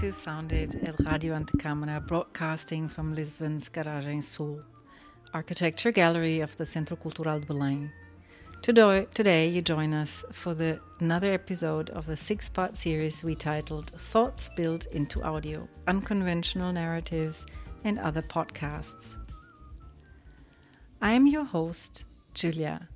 To Sounded at Radio Antecâmara, broadcasting from Lisbon's Garagem Sul, architecture gallery of the Centro Cultural de Belém. Today, today you join us for the, another episode of the six-part series we titled Thoughts Built into Audio, Unconventional Narratives and Other Podcasts. I am your host, Julia,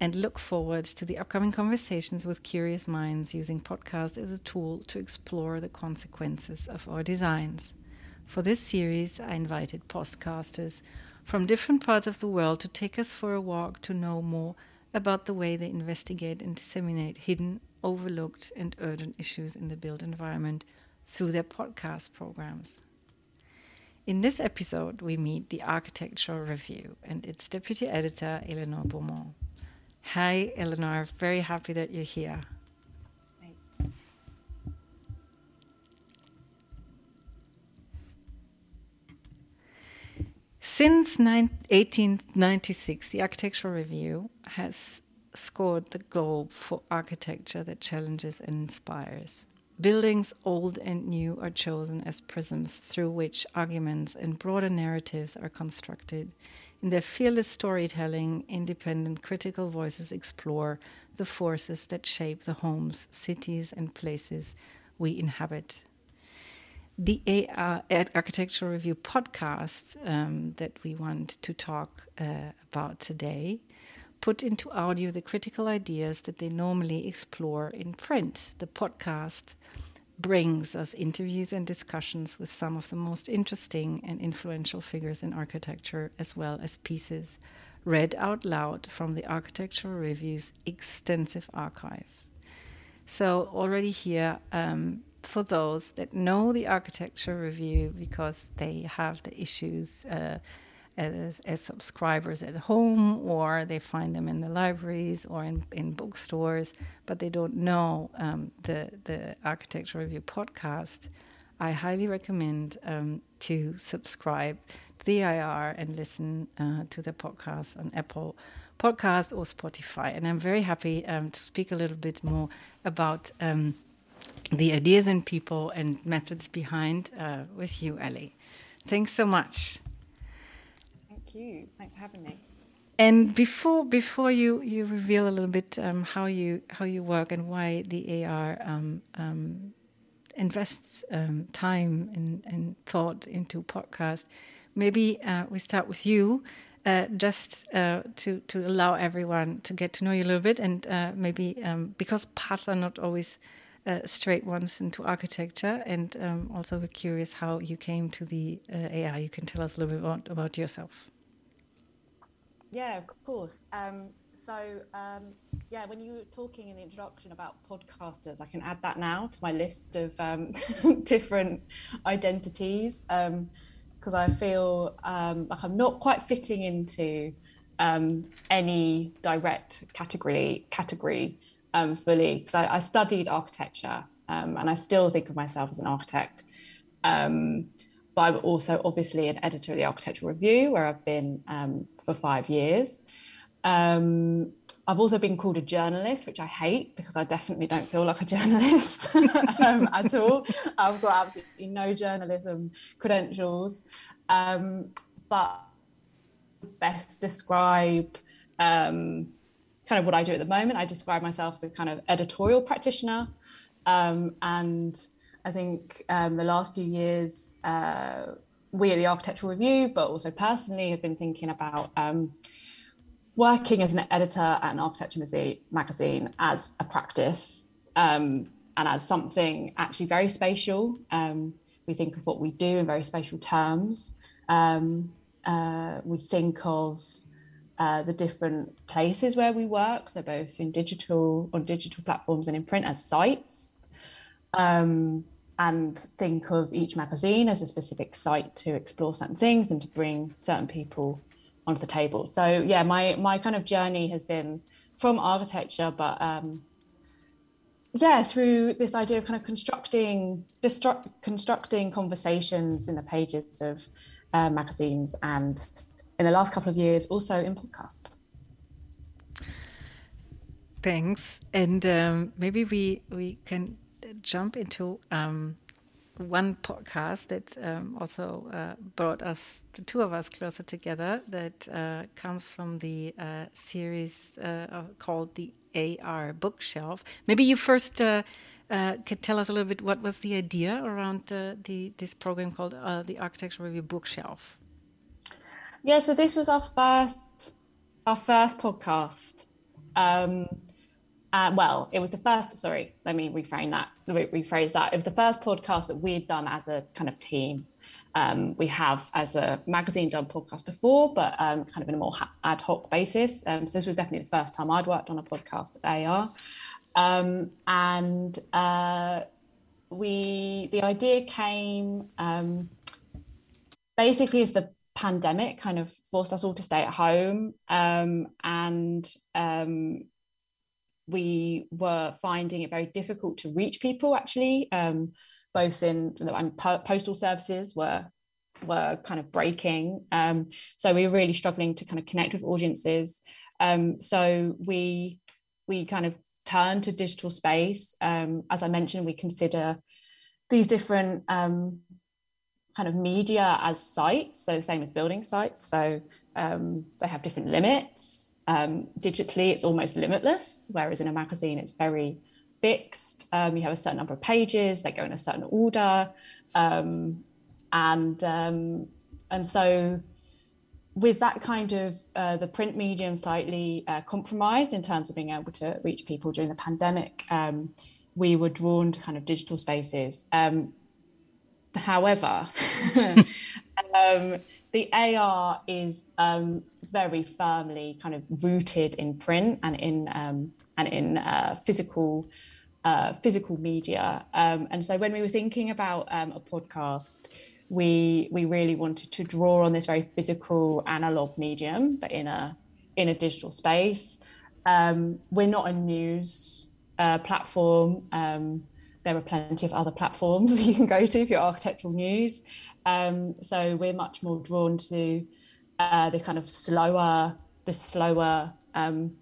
and look forward to the upcoming conversations with curious minds using podcast as a tool to explore the consequences of our designs. For this series, I invited podcasters from different parts of the world to take us for a walk to know more about the way they investigate and disseminate hidden, overlooked, and urgent issues in the built environment through their podcast programs. In this episode, we meet the Architectural Review and its deputy editor, Eleanor Beaumont. Hi, Eleanor. Very happy that you're here. Since 1896, the Architectural Review has scored the globe for architecture that challenges and inspires. Buildings old and new are chosen as prisms through which arguments and broader narratives are constructed in their fearless storytelling, independent critical voices explore the forces that shape the homes, cities, and places we inhabit. The AR, Architectural Review podcast um, that we want to talk uh, about today put into audio the critical ideas that they normally explore in print. The podcast brings us interviews and discussions with some of the most interesting and influential figures in architecture, as well as pieces read out loud from the Architectural Review's extensive archive. So, already here, um, for those that know the Architecture Review because they have the issues. Uh, as, as subscribers at home or they find them in the libraries or in, in bookstores, but they don't know um, the, the Architecture Review podcast, I highly recommend um, to subscribe to the AR and listen uh, to the podcast on Apple Podcast or Spotify. And I'm very happy um, to speak a little bit more about um, the ideas and people and methods behind uh, with you, Ellie. Thanks so much you. Thanks for having me. And before before you, you reveal a little bit um, how you how you work and why the AR um, um, invests um, time and, and, thought into podcast, maybe uh, we start with you, uh, just uh, to to allow everyone to get to know you a little bit, and uh, maybe um, because paths are not always uh, straight ones into architecture, and um, also we're curious how you came to the uh, AR. You can tell us a little bit about, about yourself. Yeah, of course. Um, so, um, yeah, when you were talking in the introduction about podcasters, I can add that now to my list of um, different identities because um, I feel um, like I'm not quite fitting into um, any direct category category fully. Because I, I, studied architecture and I still think of myself as an architect. Um, but I'm also obviously an editor of the Architectural Review, where I've been um, for five years. Um, I've also been called a journalist, which I hate because I definitely don't feel like a journalist um, at all. I've got absolutely no journalism credentials. Um, but best describe um, kind of what I do at the moment. I describe myself as a kind of editorial practitioner um, and I think um, the last few years, uh, we at the Architectural Review, but also personally, have been thinking about um, working as an editor at an architecture magazine as a practice um, and as something actually very spatial. Um, we think of what we do in very spatial terms. Um, uh, we think of uh, the different places where we work, so both in digital on digital platforms and in print as sites. Um, and think of each magazine as a specific site to explore certain things and to bring certain people onto the table. So yeah, my my kind of journey has been from architecture, but um, yeah, through this idea of kind of constructing destruct, constructing conversations in the pages of uh, magazines, and in the last couple of years, also in podcast. Thanks, and um, maybe we we can jump into um, one podcast that um, also uh, brought us, the two of us, closer together. That uh, comes from the uh, series uh, called the AR Bookshelf. Maybe you first uh, uh, could tell us a little bit what was the idea around the this program called the Architectural Review Bookshelf. Yeah, so this was our first our first podcast. Um, uh, well, it was the first. Sorry, let me reframe that. rephrase that. It was the first podcast that we'd done as a kind of team. Um, we have, as a magazine, done podcasts before, but um, kind of in a more ad hoc basis. Um, so this was definitely the first time I'd worked on a podcast at AR, um, and uh, we the idea came um, basically as the pandemic kind of forced us all to stay at home um, and we were finding it very difficult to reach people actually um, both in um, postal services were were kind of breaking um, so we were really struggling to kind of connect with audiences. Um, so we we kind of turned to digital space. Um, as i mentioned we consider these different um, kind of media as sites so the same as building sites. So they have different limits um, digitally, it's almost limitless, whereas in a magazine, it's very fixed. Um, you have a certain number of pages, they go in a certain order. Um, and, um, and so, with that kind of uh, the print medium slightly uh, compromised in terms of being able to reach people during the pandemic, um, we were drawn to kind of digital spaces. Um, however, the AR is very firmly kind of rooted in print and in um, and in uh, physical uh, physical media. Um, and so when we were thinking about um, a podcast, we we really wanted to draw on this very physical analog medium, but in a in a digital space. Um, we're not a news uh, platform. Um, there are plenty of other platforms you can go to if you're architectural news. Um, so we're much more drawn to uh, the kind of slower, the slower um,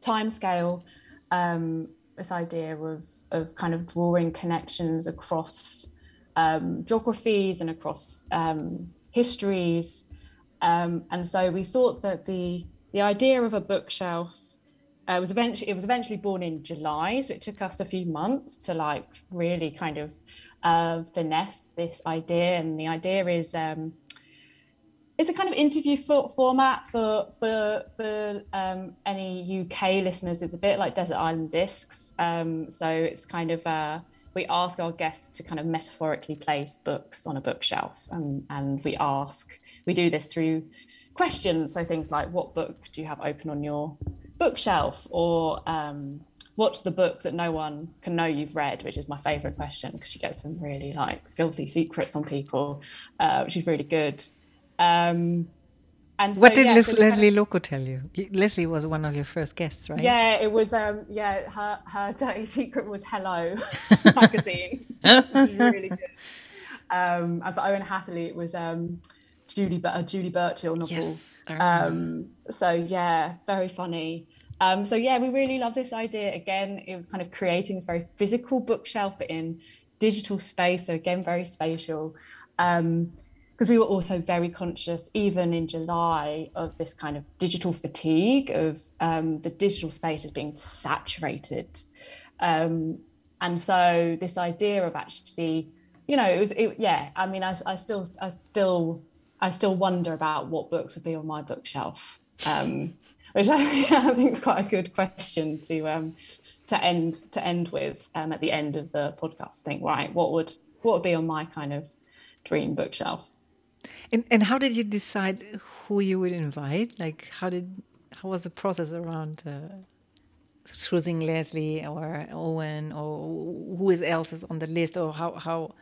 time scale. Um, this idea of of kind of drawing connections across um, geographies and across um, histories, um, and so we thought that the the idea of a bookshelf uh, was eventually it was eventually born in July, so it took us a few months to like really kind of uh, finesse this idea. And the idea is um, it's a kind of interview for, format for for for um, any UK listeners. It's a bit like Desert Island Discs. Um, so it's kind of uh, we ask our guests to kind of metaphorically place books on a bookshelf, um, and we ask we do this through questions. So things like, what book do you have open on your bookshelf, or um, what's the book that no one can know you've read which is my favorite question because you get some really like filthy secrets on people uh, which is really good um, and so, what did yeah, Les- so Lesley of, Lokko tell you? Lesley was one of your first guests, right? Yeah, it was. Um, yeah, her her dirty secret was Hello magazine. really good. Um, and for Owen Hatherley, it was um, Julie a Julie Burchill novel. Yes, um, so yeah, very funny. Um, so yeah, we really love this idea. Again, it was kind of creating this very physical bookshelf, but in digital space. So again, very spatial. Um, because we were also very conscious, even in July, of this kind of digital fatigue of um, the digital space as being saturated. Um, and so this idea of actually, you know, it was, it, yeah. I mean, I, I still, I still, I still wonder about what books would be on my bookshelf. Um, which I, I, think is quite a good question to um, to end to end with um, at the end of the podcast. Think right, what would what would be on my kind of dream bookshelf? And and how did you decide who you would invite? Like how did how was the process around uh, choosing Lesley or Owen or who is else is on the list or how how?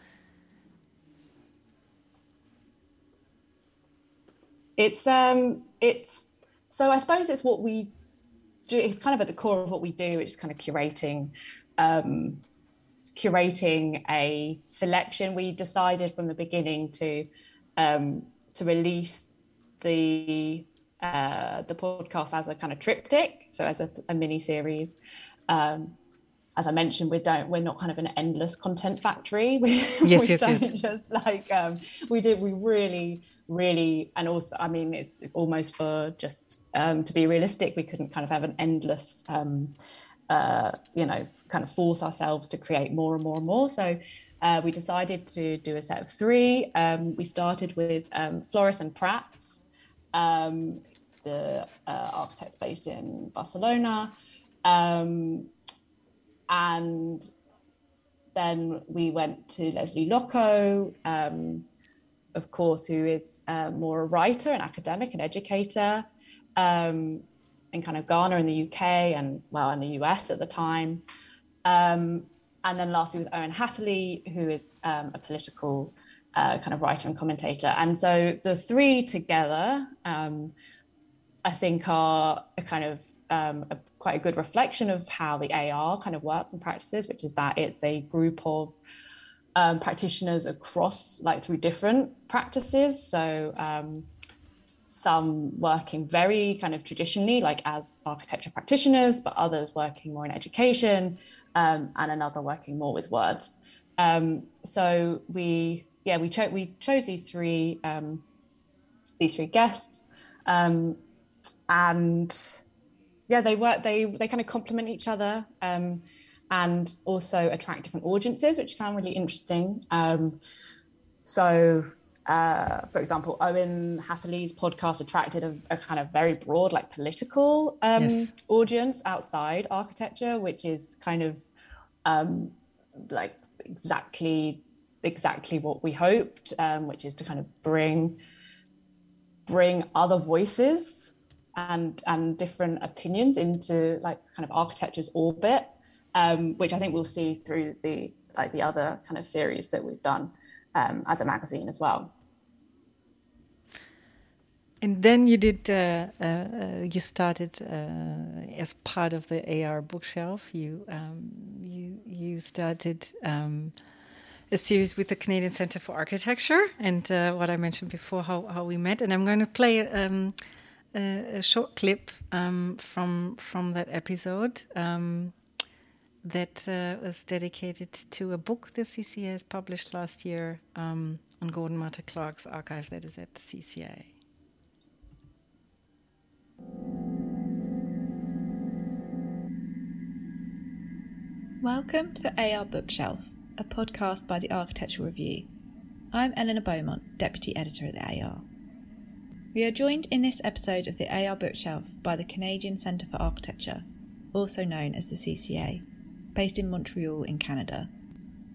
It's um it's so I suppose it's what we do. It's kind of at the core of what we do, which is kind of curating, um, curating a selection. We decided from the beginning to um, to release the uh, the podcast as a kind of triptych, so as a, a mini series. Um, as I mentioned, we don't we're not kind of an endless content factory. We, yes, we yes, don't yes. just like um, we do. We really, really, and also, I mean, it's almost for just um, to be realistic. We couldn't kind of have an endless, um, uh, you know, kind of force ourselves to create more and more and more. So. Uh, we decided to do a set of three. Um, we started with um, Flores and Prats, um, the uh, architects based in Barcelona. Um, and then we went to Lesley Lokko, um, of course, who is uh, more a writer, an academic, an educator um, in kind of Ghana in the UK and, well, in the US at the time. Um, and then lastly with Owen Hatherley, who is um, a political uh, kind of writer and commentator. And so the three together, um, I think, are a kind of um, a, quite a good reflection of how the AR kind of works and practices, which is that it's a group of um, practitioners across, like through different practices. So um, some working very kind of traditionally, like as architecture practitioners, but others working more in education, um, and another working more with words. Um, so we, yeah, we chose we chose these three um, these three guests, um, and yeah, they work. They they kind of complement each other, um, and also attract different audiences, which I found really interesting. Um, so uh, for example, Owen Hatherley's podcast attracted a, a, kind of very broad, like political um, yes. audience outside architecture, which is kind of um, like exactly exactly what we hoped, um, which is to kind of bring bring other voices and and different opinions into like kind of architecture's orbit, um, which I think we'll see through the like the other kind of series that we've done um, as a magazine as well. And then you did. Uh, uh, you started uh, as part of the AR bookshelf. You um, you you started um, a series with the Canadian Centre for Architecture, and uh, what I mentioned before, how how we met. And I'm going to play um, a, a, short clip um, from from that episode um, that uh, was dedicated to a book the CCA has published last year um, on Gordon Matta Clark's archive that is at the CCA. Welcome to the AR Bookshelf, a podcast by the Architectural Review. I'm Eleanor Beaumont, Deputy Editor at the AR. We are joined in this episode of the AR Bookshelf by the Canadian Centre for Architecture, also known as the CCA, based in Montreal in Canada.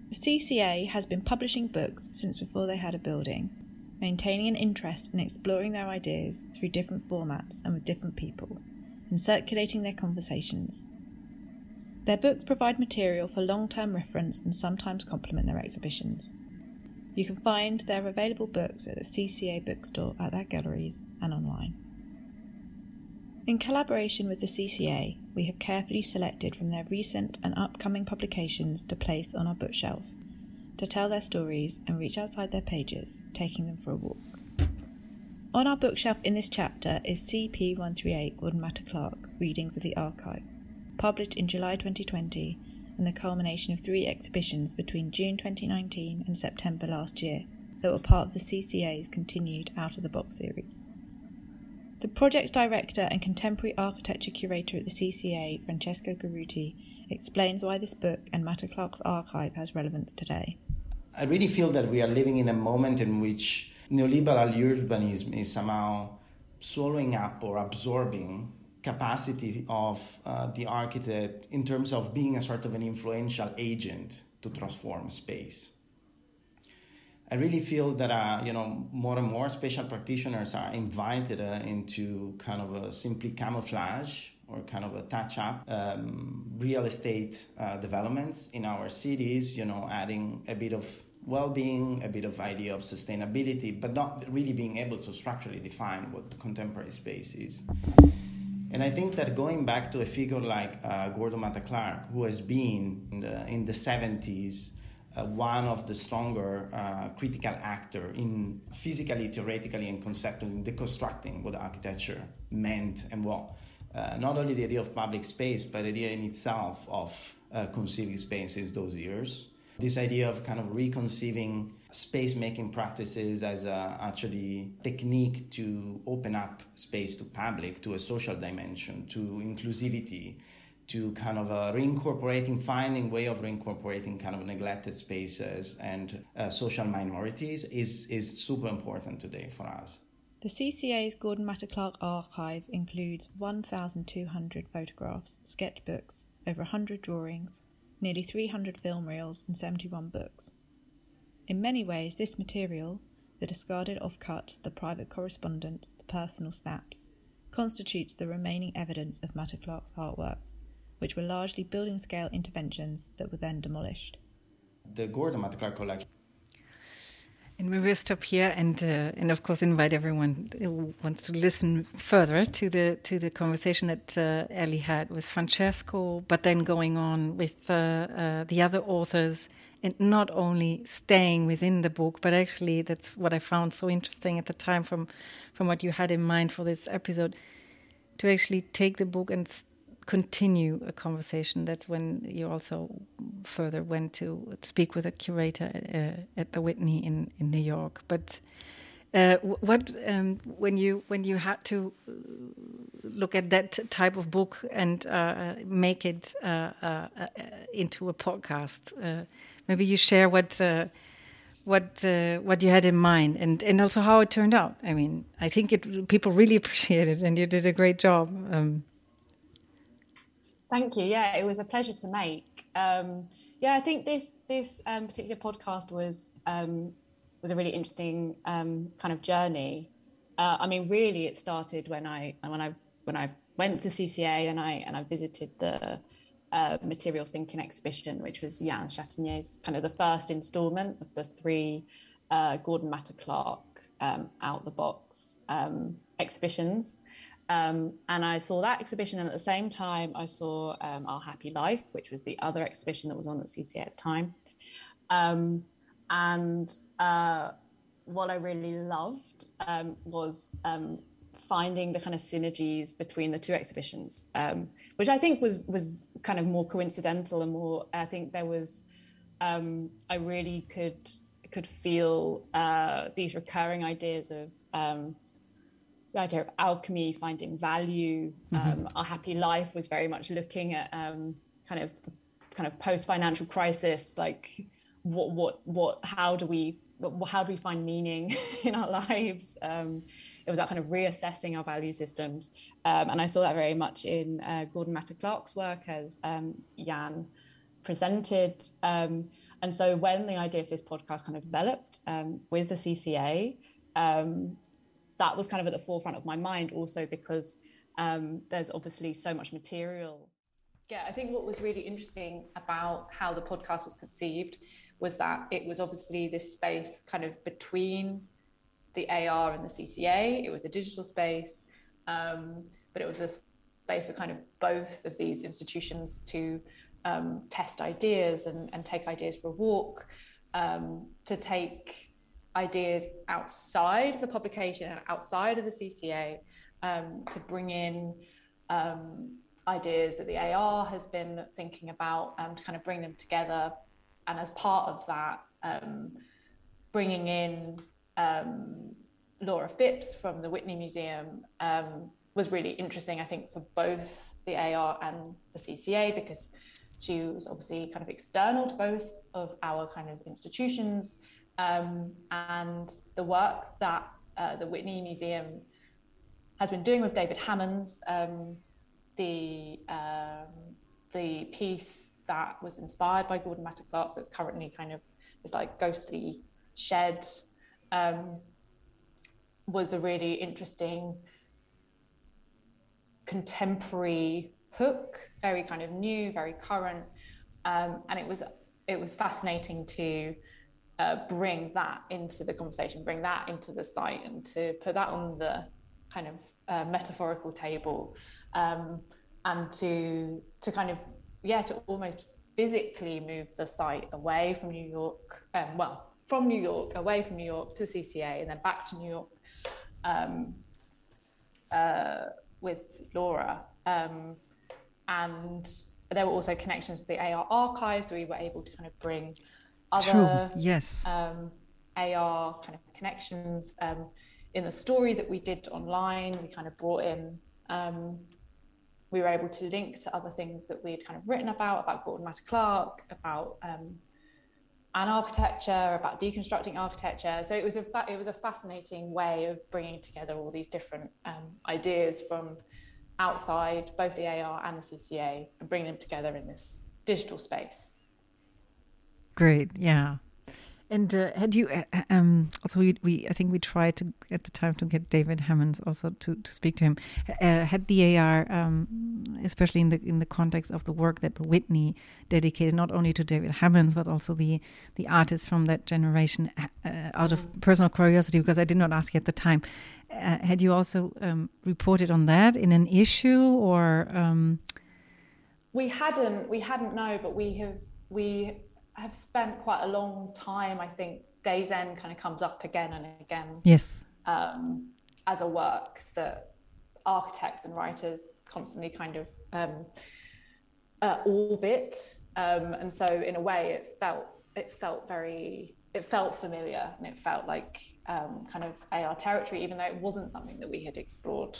The CCA has been publishing books since before they had a building maintaining an interest in exploring their ideas through different formats and with different people, and circulating their conversations. Their books provide material for long term reference and sometimes complement their exhibitions. You can find their available books at the CCA bookstore at their galleries and online. In collaboration with the CCA, we have carefully selected from their recent and upcoming publications to place on our bookshelf to tell their stories and reach outside their pages, taking them for a walk. On our bookshelf in this chapter is CP138 Gordon Matta Clark Readings of the Archive, published in July 2020 and the culmination of three exhibitions between June 2019 and September last year that were part of the CCA's continued Out of the Box series. The project's director and contemporary architecture curator at the CCA, Francesco Garutti, explains why this book and Matta Clark's archive has relevance today. I really feel that we are living in a moment in which neoliberal urbanism is somehow swallowing up or absorbing capacity of uh, the architect in terms of being a sort of an influential agent to transform space. I really feel that uh, you know more and more spatial practitioners are invited uh, into kind of a simply camouflage or kind of a touch up um, real estate uh, developments in our cities, you know, adding a bit of well-being, a bit of idea of sustainability, but not really being able to structurally define what the contemporary space is. And I think that going back to a figure like uh, Gordon Matta Clark, who has been in the, in the 70s uh, one of the stronger uh, critical actor in physically, theoretically, and conceptually deconstructing what architecture meant and what uh, not only the idea of public space, but the idea in itself of uh, conceiving space in those years. This idea of kind of reconceiving space making practices as a actually technique to open up space to public, to a social dimension, to inclusivity, to kind of uh, reincorporating, finding way of reincorporating kind of neglected spaces and uh, social minorities is, is super important today for us. The CCA's Gordon Matta Clark archive includes 1,200 photographs, sketchbooks, over 100 drawings, nearly 300 film reels, and 71 books. In many ways, this material, the discarded offcuts, the private correspondence, the personal snaps, constitutes the remaining evidence of Matta Clark's artworks, which were largely building scale interventions that were then demolished. The Gordon Matta Clark collection and we will stop here, and uh, and of course invite everyone who wants to listen further to the to the conversation that uh, Ellie had with Francesco, but then going on with uh, uh, the other authors, and not only staying within the book, but actually that's what I found so interesting at the time from from what you had in mind for this episode, to actually take the book and continue a conversation. That's when you also further went to speak with a curator uh, at the Whitney in, in New York. But uh, what um, when you when you had to look at that type of book and uh, make it uh, uh, uh, into a podcast, maybe you share what what what you had in mind and and also how it turned out. I mean, I think it people really appreciated it, and you did a great job. Um, Thank you. Yeah, it was a pleasure to make. Um, yeah, I think this this um, particular podcast was um, was a really interesting um, kind of journey. Uh, I mean, really, it started when I when I when I went to CCA and I and I visited the uh, material thinking exhibition, which was Yann Chateigné's kind of the first instalment of the three uh, Gordon Matta Clark um, out the box um, exhibitions. Um, and I saw that exhibition, and at the same time, I saw um, Our Happy Life, which was the other exhibition that was on at CCA at the time. Um, and uh, what I really loved um, was um, finding the kind of synergies between the two exhibitions, um, which I think was was kind of more coincidental and more. I think there was, I really could could feel uh, these recurring ideas of the idea of alchemy, finding value. Mm-hmm. Um, Our happy life was very much looking at um, kind of kind of post financial crisis, like what what what how do we how do we find meaning in our lives? Um, it was that kind of reassessing our value systems, um, and I saw that very much in uh, Gordon Matta Clark's work as um, Yann presented. Um, and so when the idea of this podcast kind of developed with the CCA, um, that was kind of at the forefront of my mind also because um, there's obviously so much material. Yeah, I think what was really interesting about how the podcast was conceived was that it was obviously this space kind of between the AR and the CCA. It was a digital space, um, but it was a space for kind of both of these institutions to um, test ideas and, and, take ideas for a walk, um, to take ideas outside the publication and outside of the CCA um, to bring in um, ideas that the AR has been thinking about and to kind of bring them together. And as part of that, um, bringing in um, Laura Phipps from the Whitney Museum um, was really interesting, I think, for both the AR and the CCA because she was obviously kind of external to both of our kind of institutions um, and the work that uh, the Whitney Museum has been doing with David Hammons, um, the um, the piece that was inspired by Gordon Matta Clark, that's currently kind of this like ghostly shed, um, was a really interesting contemporary hook, very kind of new, very current, um, and it was it was fascinating to uh, bring that into the conversation, bring that into the site, and to put that on the kind of uh, metaphorical table, um, and to to kind of yeah to almost physically move the site away from New York, um, well from New York away from New York to CCA and then back to New York um, uh, with Laura, um, and there were also connections to the AR archives. We were able to kind of bring other True. yes um, AR kind of connections um, in the story that we did online. We kind of brought in. Um, we were able to link to other things that we had kind of written about about Gordon Matta Clark, about um, an architecture, about deconstructing architecture. So it was a fa- it was a fascinating way of bringing together all these different um, ideas from outside both the AR and the CCA and bringing them together in this digital space. Great, yeah. And uh, had you uh, um, also we, we, I think we tried to at the time to get David Hammons also to, to speak to him. Uh, had the AR, um, especially in the in the context of the work that Whitney dedicated not only to David Hammons but also the the artists from that generation, uh, out of personal curiosity because I did not ask you at the time. Uh, had you also um, reported on that in an issue or? Um, we hadn't. We hadn't. No, but we have. We have spent quite a long time. I think Days End kind of comes up again and again. Yes. Um, as a work that architects and writers constantly kind of um, uh, orbit, um, and so in a way, it felt it felt very it felt familiar and it felt like um, kind of AR territory, even though it wasn't something that we had explored.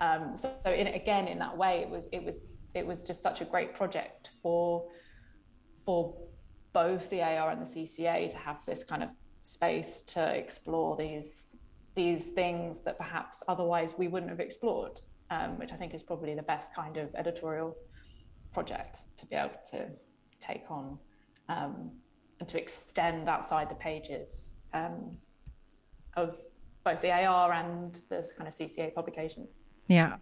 Um, so in, again, in that way, it was it was it was just such a great project for for both the AR and the CCA to have this kind of space to explore these these things that perhaps otherwise we wouldn't have explored, um, which I think is probably the best kind of editorial project to be able to take on um, and to extend outside the pages um, of both the AR and the kind of CCA publications. Yeah.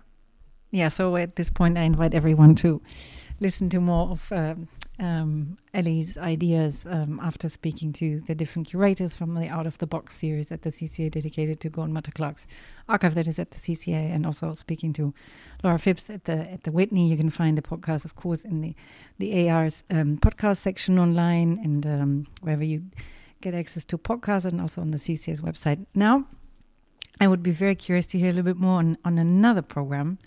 Yeah, so at this point, I invite everyone to listen to more of um, um, Ellie's ideas um, after speaking to the different curators from the Out of the Box series at the CCA dedicated to Gordon Matta Clark's archive that is at the CCA, and also speaking to Laura Phipps at the at the Whitney. You can find the podcast, of course, in the the AR's um, podcast section online and um, wherever you get access to podcasts, and also on the CCA's website. Now, I would be very curious to hear a little bit more on, on another program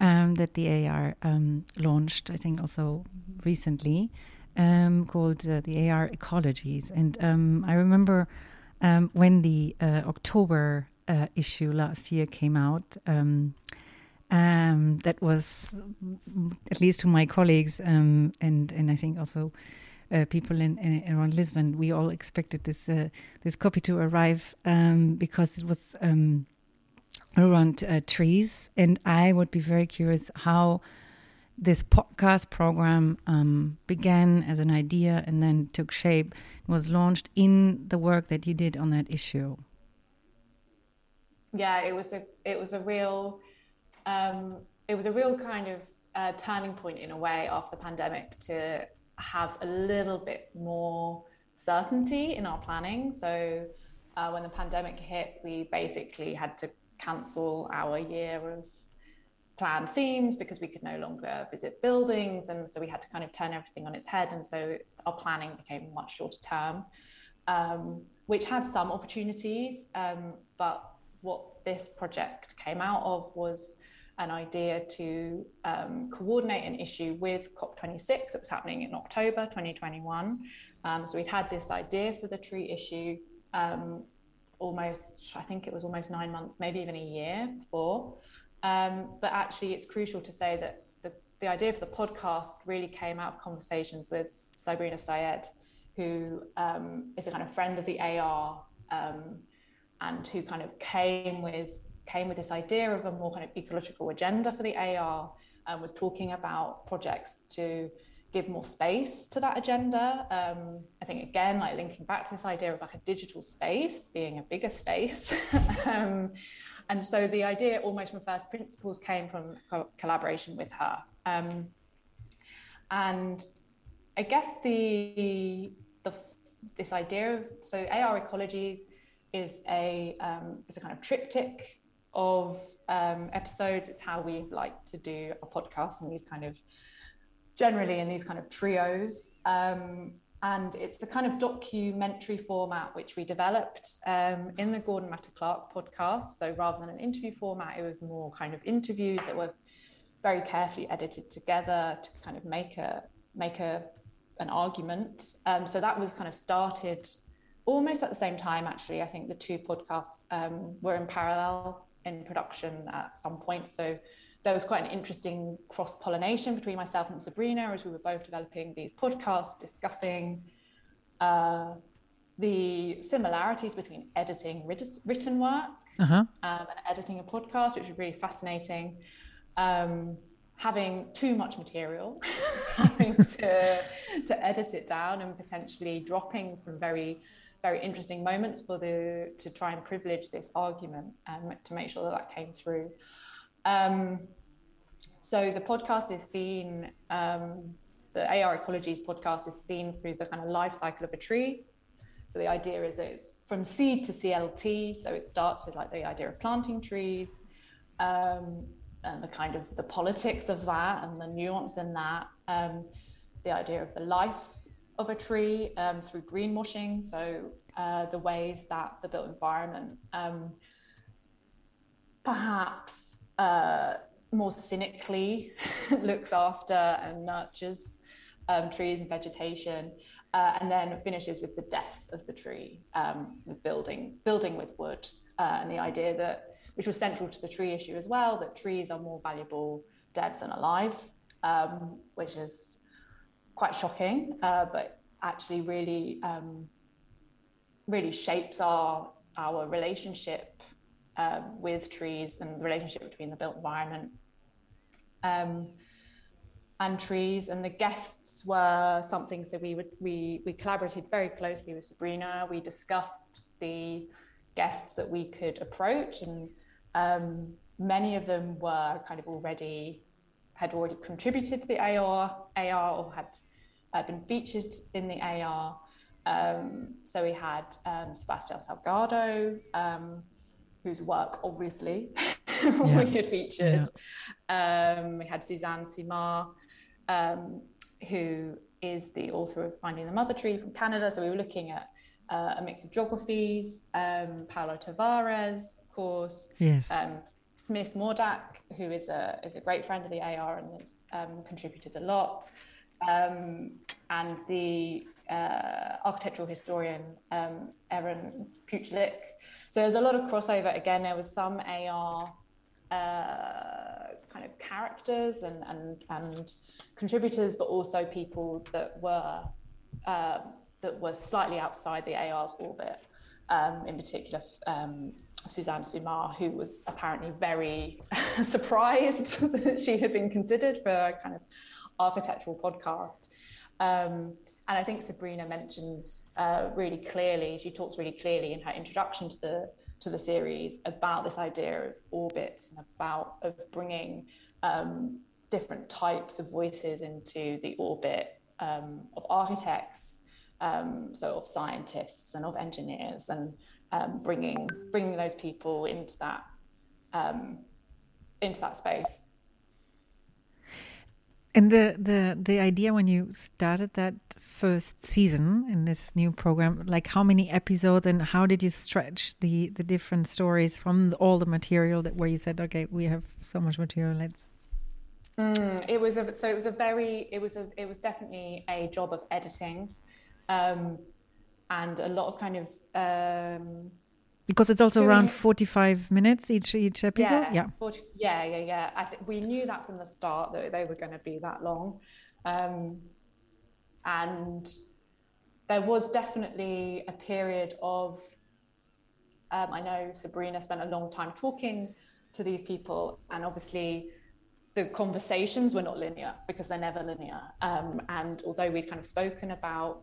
um, that the AR um, launched, I think also recently, um, called uh, the AR Ecologies. And um, I remember um, when the uh, October uh, issue last year came out, um, that was, at least to my colleagues, and, and I think also uh, people in, in, around Lisbon, we all expected this uh, this copy to arrive because it was around uh, trees. And I would be very curious how this podcast program um, began as an idea and then took shape, was launched in the work that you did on that issue. Yeah, it was a it was a real um, it was a real kind of uh, turning point in a way after the pandemic to have a little bit more certainty in our planning. So uh, when the pandemic hit, we basically had to cancel our year of planned themes because we could no longer visit buildings. And so we had to kind of turn everything on its head. And so our planning became much shorter term, um, which had some opportunities. Um, but what this project came out of was an idea to um, coordinate an issue with COP26 that was happening in October 2021. Um, so we'd had this idea for the tree issue. Um, almost, I think it was almost nine months, maybe even a year before. Um, but actually, it's crucial to say that the, the idea for the podcast really came out of conversations with Sabrina Syed, who um, is a kind of friend of the AR um, and who kind of came with came with this idea of a more kind of ecological agenda for the AR and was talking about projects to give more space to that agenda. Um, I think again, like linking back to this idea of like a digital space being a bigger space. um, and so the idea almost from first principles came from co- collaboration with her. Um, and I guess the, the this idea of so AR ecologies is a um, is a kind of triptych of um, episodes. It's how we like to do a podcast and these kind of generally in these kind of trios. Um, and it's the kind of documentary format which we developed um, in the Gordon Matta Clark podcast. So rather than an interview format, it was more kind of interviews that were very carefully edited together to kind of make a make a an argument. Um, so that was kind of started almost at the same time. Actually, I think the two podcasts um, were in parallel in production at some point. So there was quite an interesting cross pollination between myself and Sabrina as we were both developing these podcasts, discussing uh, the similarities between editing written work uh-huh. um, and editing a podcast, which was really fascinating. Um, having too much material, having to, to edit it down and potentially dropping some very very interesting moments for the to try and privilege this argument and to make sure that that came through. Um, so the podcast is seen, um, the AR Ecologies podcast is seen through the kind of life cycle of a tree. So the idea is that it's from seed to CLT. So it starts with like the idea of planting trees um, and the kind of the politics of that and the nuance in that. Um, the idea of the life of a tree um, through greenwashing. So uh, the ways that the built environment um, perhaps uh, more cynically looks after and nurtures um, trees and vegetation, uh, and then finishes with the death of the tree, um, with building building with wood, uh, and the idea that which was central to the tree issue as well, that trees are more valuable dead than alive, um, which is quite shocking, uh, but actually really um, really shapes our our relationship uh, with trees and the relationship between the built environment um, and trees. And the guests were something. So we would we we collaborated very closely with Sabrina. We discussed the guests that we could approach, and um, many of them were kind of already had already contributed to the AR AR or had uh, been featured in the AR. Um, so we had um, Sebastian Salgado, um, whose work obviously yeah. we had featured. Yeah. Um, we had Suzanne Simard, um, who is the author of Finding the Mother Tree from Canada. So we were looking at uh, a mix of geographies. Um, Paulo Tavares, of course. Yes. Smith Mordak, who is a is a great friend of the AR and has contributed a lot um, and the uh, architectural historian um, Erin Putalik. So there's a lot of crossover. Again, there was some AR uh, kind of characters and, and and contributors, but also people that were uh, that were slightly outside the AR's orbit. Um, in particular, um, Suzanne Simard, who was apparently very surprised that she had been considered for a kind of architectural podcast. Um, and I think Sabrina mentions uh, really clearly, she talks really clearly in her introduction to the to the series about this idea of orbits and about of bringing um, different types of voices into the orbit um, of architects, um, so of scientists and of engineers, and um, bringing bringing those people into that um, into that space. And the, the the idea when you started that first season in this new program, like how many episodes and how did you stretch the the different stories from all the material that where you said, okay, we have so much material, let's. Mm, it was a so it was a very it was a it was definitely a job of editing, um, and a lot of kind of um, because it's also around 45 minutes each each episode yeah yeah 40, yeah yeah, yeah. Th- we knew that from the start that they were going to be that long um, and there was definitely a period of um, i know sabrina spent a long time talking to these people and obviously the conversations were not linear because they're never linear um, and although we'd kind of spoken about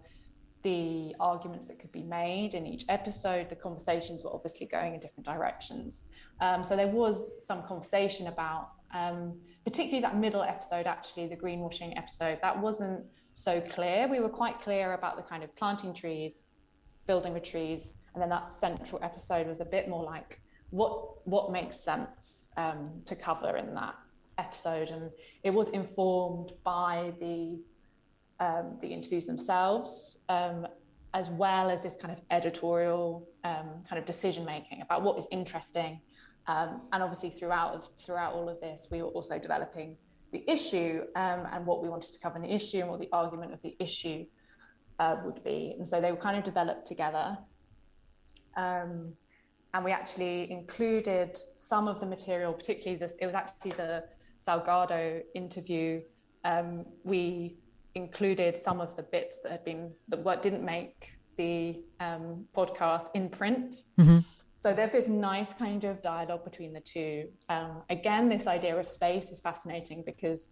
the arguments that could be made in each episode. The conversations were obviously going in different directions. Um, so there was some conversation about, um, particularly that middle episode, actually, the greenwashing episode, that wasn't so clear. We were quite clear about the kind of planting trees, building with trees, and then that central episode was a bit more like what what makes sense um, to cover in that episode, and it was informed by the um, the interviews themselves, um, as well as this kind of editorial um, kind of decision making about what is interesting. Um, and obviously, throughout throughout all of this, we were also developing the issue um, and what we wanted to cover in the issue and what the argument of the issue uh, would be. And so they were kind of developed together. Um, and we actually included some of the material, particularly this, it was actually the Salgado interview. Um, we included some of the bits that had been, that didn't make the um, podcast in print. Mm-hmm. So there's this nice kind of dialogue between the two. Um, again, this idea of space is fascinating because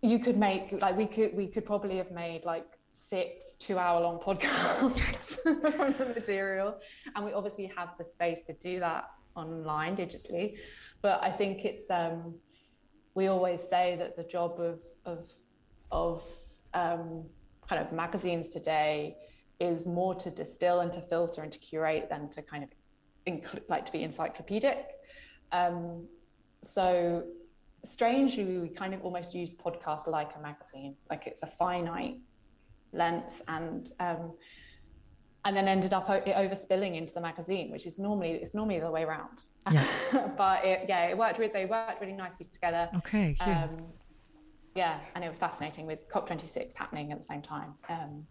you could make like we could we could probably have made like six two hour long podcasts from the material and we obviously have the space to do that online digitally but i think it's um we always say that the job of of of um, kind of magazines today is more to distill and to filter and to curate than to kind of include like to be encyclopedic um, so strangely we kind of almost use podcast like a magazine like it's a finite length and um, and then ended up overspilling into the magazine, which is normally it's normally the way around. Yeah. but it, yeah, it worked. Really, they worked really nicely together. Okay. Um, yeah, and it was fascinating with COP26 happening at the same time. Um,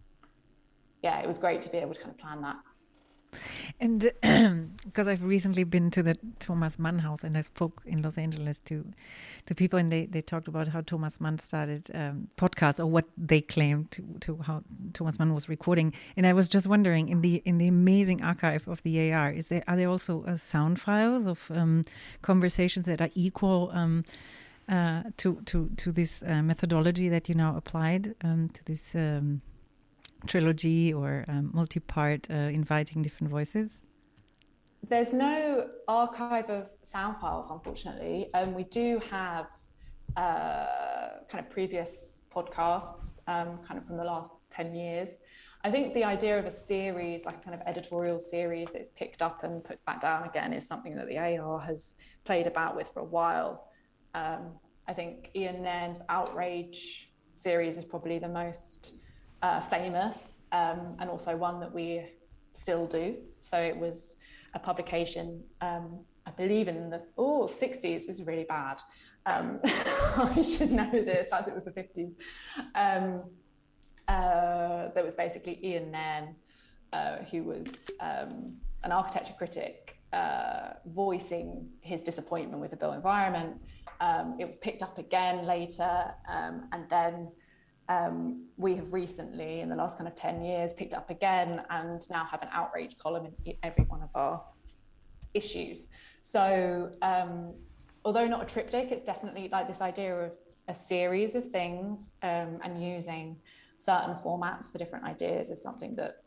yeah, it was great to be able to kind of plan that. And because I've recently been to the Thomas Mann house and I spoke in Los Angeles to to people and they, they talked about how Thomas Mann started um, podcasts or what they claimed to, to how Thomas Mann was recording. And I was just wondering in the in the amazing archive of the AR, is there are there also uh, sound files of um, conversations that are equal um, uh, to to to this uh, methodology that you now applied um, to this um, trilogy or um, multi-part uh, inviting different voices? There's no archive of sound files, unfortunately. Um, we do have uh, kind of previous podcasts, um, kind of from the last 10 years. I think the idea of a series, like a kind of editorial series that's picked up and put back down again, is something that the AR has played about with for a while. Um, I think Ian Nairn's Outrage series is probably the most uh, famous um, and also one that we still do. So it was a publication, um, I believe in the oh 60s was really bad. Um, I should know this, as it was the 50s. Um, uh, there was basically Ian Nairn, uh, who was um, an architecture critic, uh, voicing his disappointment with the built environment. Um, it was picked up again later, and then um, we have recently, in the last kind of 10 years, picked up again and now have an outrage column in every one of our issues. So, um, although not a triptych, it's definitely like this idea of a series of things um, and using certain formats for different ideas is something that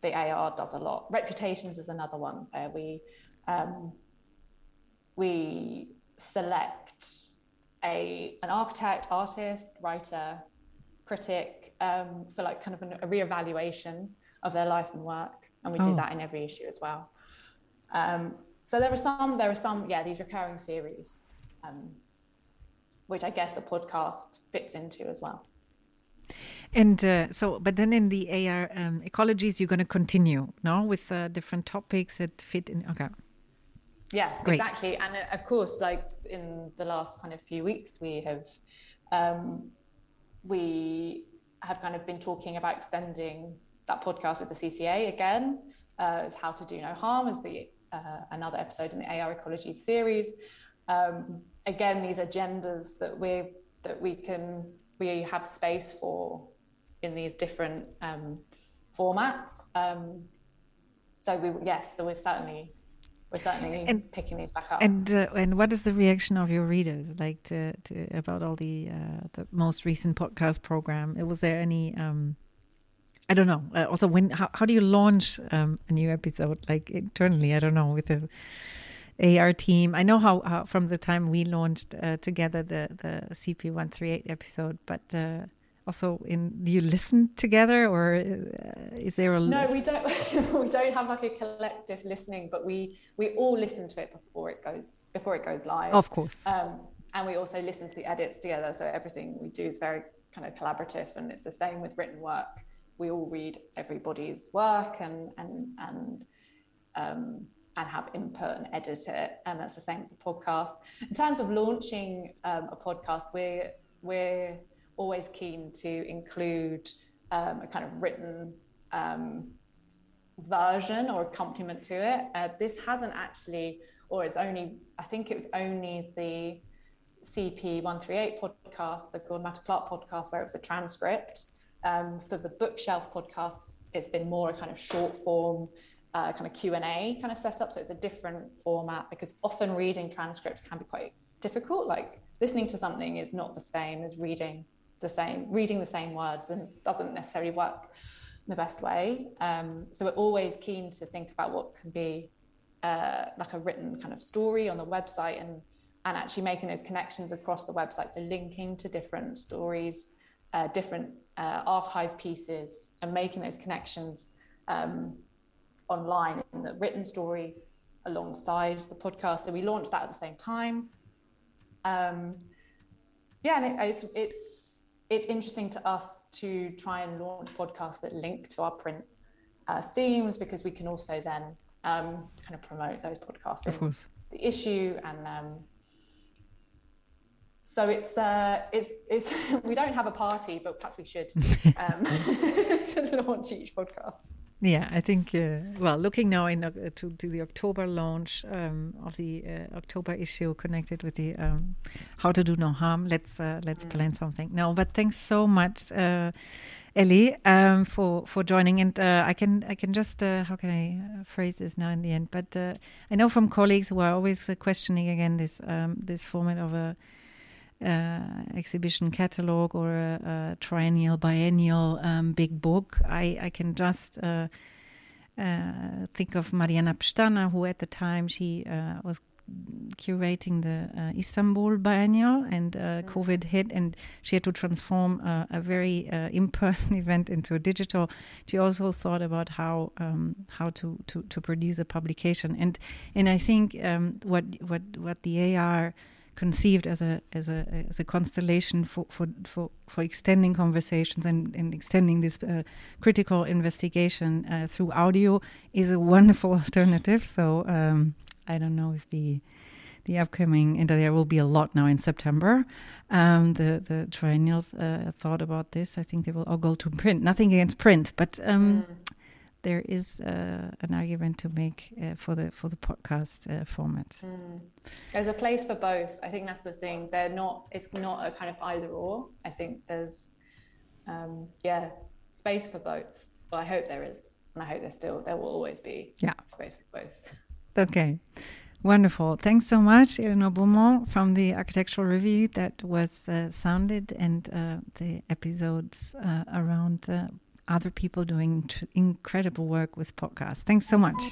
the AR does a lot. Reputations is another one where we um, we select a an architect, artist, writer, critic um, for like kind of an, a reevaluation of their life and work, and we oh. do that in every issue as well. Um, so there are some, there are some, yeah, these recurring series, um, which I guess the podcast fits into as well. And uh, so, but then in the AR um, ecologies, you're going to continue, now with uh, different topics that fit in. Okay. Yes, Great. exactly. And uh, of course, like in the last kind of few weeks, we have um, we have kind of been talking about extending that podcast with the CCA again, uh, how to do no harm is the uh, another episode in the AR ecology series. Um, again, these agendas that we that we can we have space for in these different um, formats. Um, so we yes, so we're certainly we're certainly and, picking these back up. And uh, and what is the reaction of your readers like to, to about all the uh, the most recent podcast program? Was there any? Um, I don't know. Uh, also, when how, how do you launch um, a new episode like internally? I don't know with the AR team. I know how, how from the time we launched uh, together the the CP one three eight episode, but uh, also in do you listen together or uh, is there a no we don't we don't have like a collective listening but we we all listen to it before it goes before it goes live of course um, and we also listen to the edits together so everything we do is very kind of collaborative and it's the same with written work we all read everybody's work and and and um, and have input and edit it. And that's the same as a podcast. In terms of launching um, a podcast, we're we're always keen to include um, a kind of written um, version or accompaniment to it. Uh, this hasn't actually, or it's only, I think it was only the CP138 podcast, the Gordon Matta Clark podcast, where it was a transcript. Um, for the bookshelf podcasts, it's been more a kind of short form, uh, kind of Q and A kind of setup. So it's a different format because often reading transcripts can be quite difficult. Like listening to something is not the same as reading the same, reading the same words, and doesn't necessarily work the best way. Um, so we're always keen to think about what can be uh, like a written kind of story on the website and and actually making those connections across the website. So linking to different stories, uh, different uh, archive pieces, and making those connections um, online in the written story alongside the podcast. So we launched that at the same time. Um, yeah, and it, it's it's it's interesting to us to try and launch podcasts that link to our print uh, themes because we can also then um, kind of promote those podcasts. Of course. The issue and um, so it's uh, it's it's we don't have a party, but perhaps we should um, to launch each podcast. Yeah, I think. Uh, well, looking now in uh, to to the October launch um, of the uh, October issue connected with the um, how to do no harm. Let's uh, let's mm. plan something. No, but thanks so much, uh, Ellie, um, for for joining. And uh, I can I can just how can I phrase this now in the end? But I know from colleagues who are always questioning again this um, this format of a exhibition catalog or a, a triennial, biennial um, big book, I, I can just uh, uh, think of Mariana Pestana, who at the time she uh, was curating the uh, Istanbul Biennial, and uh, mm. COVID hit, and she had to transform uh, a very uh, in-person event into a digital. She also thought about how um, how to, to to produce a publication, and and I think um, what what what the AR conceived as a as a as a constellation for for for, for extending conversations and, and extending this uh, critical investigation uh, through audio is a wonderful alternative. So um, I don't know if the the upcoming and there will be a lot now in September. Um, the the triennials uh, thought about this. I think they will all go to print. Nothing against print, but um, mm there is uh, an argument to make uh, for the for the podcast uh, format. Mm. There's a place for both. I think that's the thing. They're not. It's not a kind of either or. I think there's, um, yeah, space for both. Well, I hope there is, and I hope there still there will always be. Yeah. space for both. Okay. Wonderful. Thanks so much, Eleanor Beaumont from the Architectural Review. That was uh, Sound It and uh, the episodes uh, around uh, other people doing tr- incredible work with podcasts. Thanks so much.